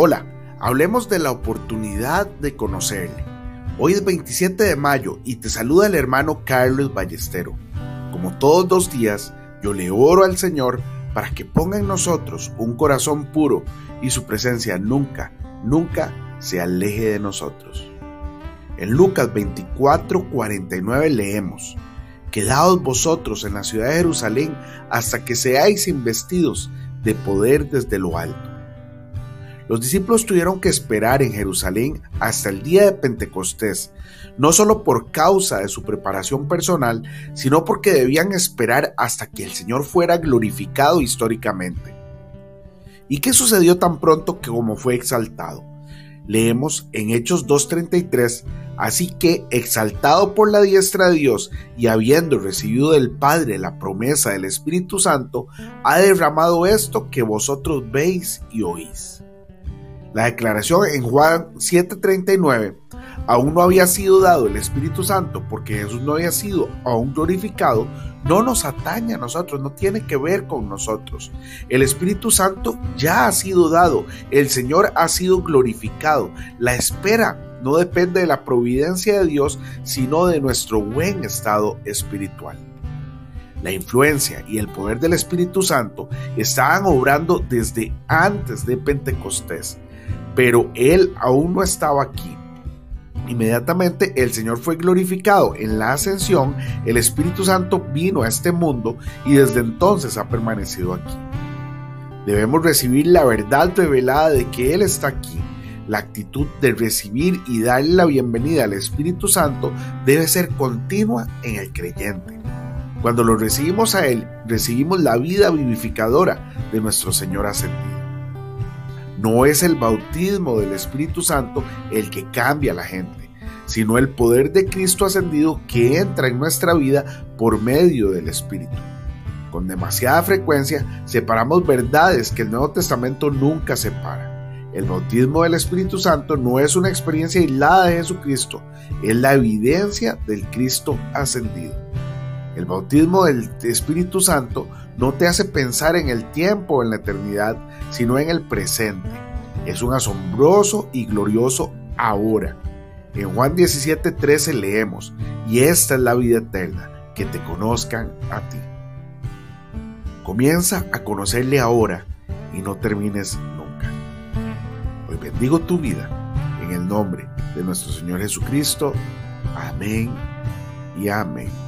Hola, hablemos de la oportunidad de conocerle. Hoy es 27 de mayo y te saluda el hermano Carlos Ballestero. Como todos los días, yo le oro al Señor para que ponga en nosotros un corazón puro y su presencia nunca, nunca se aleje de nosotros. En Lucas 24, 49 leemos, Quedaos vosotros en la ciudad de Jerusalén hasta que seáis investidos de poder desde lo alto. Los discípulos tuvieron que esperar en Jerusalén hasta el día de Pentecostés, no solo por causa de su preparación personal, sino porque debían esperar hasta que el Señor fuera glorificado históricamente. ¿Y qué sucedió tan pronto que como fue exaltado? Leemos en Hechos 2.33, así que exaltado por la diestra de Dios y habiendo recibido del Padre la promesa del Espíritu Santo, ha derramado esto que vosotros veis y oís. La declaración en Juan 7:39 aún no había sido dado el Espíritu Santo porque Jesús no había sido aún glorificado, no nos atañe a nosotros, no tiene que ver con nosotros. El Espíritu Santo ya ha sido dado, el Señor ha sido glorificado. La espera no depende de la providencia de Dios, sino de nuestro buen estado espiritual. La influencia y el poder del Espíritu Santo estaban obrando desde antes de Pentecostés pero él aún no estaba aquí. Inmediatamente el Señor fue glorificado en la ascensión, el Espíritu Santo vino a este mundo y desde entonces ha permanecido aquí. Debemos recibir la verdad revelada de que Él está aquí. La actitud de recibir y darle la bienvenida al Espíritu Santo debe ser continua en el creyente. Cuando lo recibimos a Él, recibimos la vida vivificadora de nuestro Señor ascendido. No es el bautismo del Espíritu Santo el que cambia a la gente, sino el poder de Cristo ascendido que entra en nuestra vida por medio del Espíritu. Con demasiada frecuencia separamos verdades que el Nuevo Testamento nunca separa. El bautismo del Espíritu Santo no es una experiencia aislada de Jesucristo, es la evidencia del Cristo ascendido. El bautismo del Espíritu Santo no te hace pensar en el tiempo o en la eternidad, sino en el presente. Es un asombroso y glorioso ahora. En Juan 17:13 leemos, y esta es la vida eterna, que te conozcan a ti. Comienza a conocerle ahora y no termines nunca. Hoy bendigo tu vida en el nombre de nuestro Señor Jesucristo. Amén y amén.